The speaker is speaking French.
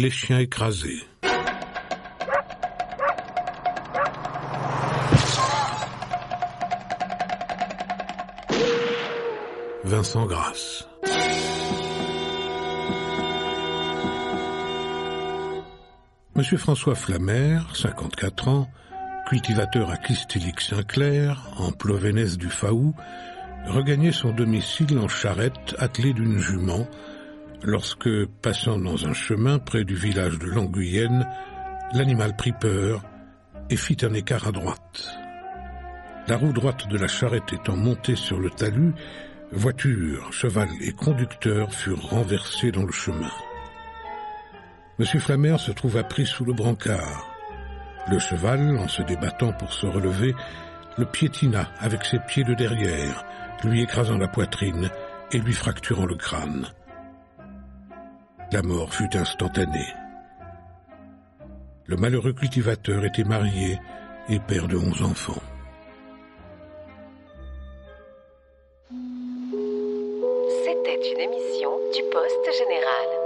les chiens écrasés. Vincent Grasse. Monsieur François Flamère, 54 ans, cultivateur à Kistilic-Saint-Clair, en Plovénès du Faou, regagnait son domicile en charrette attelé d'une jument, lorsque, passant dans un chemin près du village de Languyenne, l'animal prit peur et fit un écart à droite. La roue droite de la charrette étant montée sur le talus, voiture, cheval et conducteur furent renversés dans le chemin. Monsieur Flammer se trouva pris sous le brancard. Le cheval, en se débattant pour se relever, le piétina avec ses pieds de derrière, lui écrasant la poitrine et lui fracturant le crâne. La mort fut instantanée. Le malheureux cultivateur était marié et père de onze enfants. C'était une émission du Poste Général.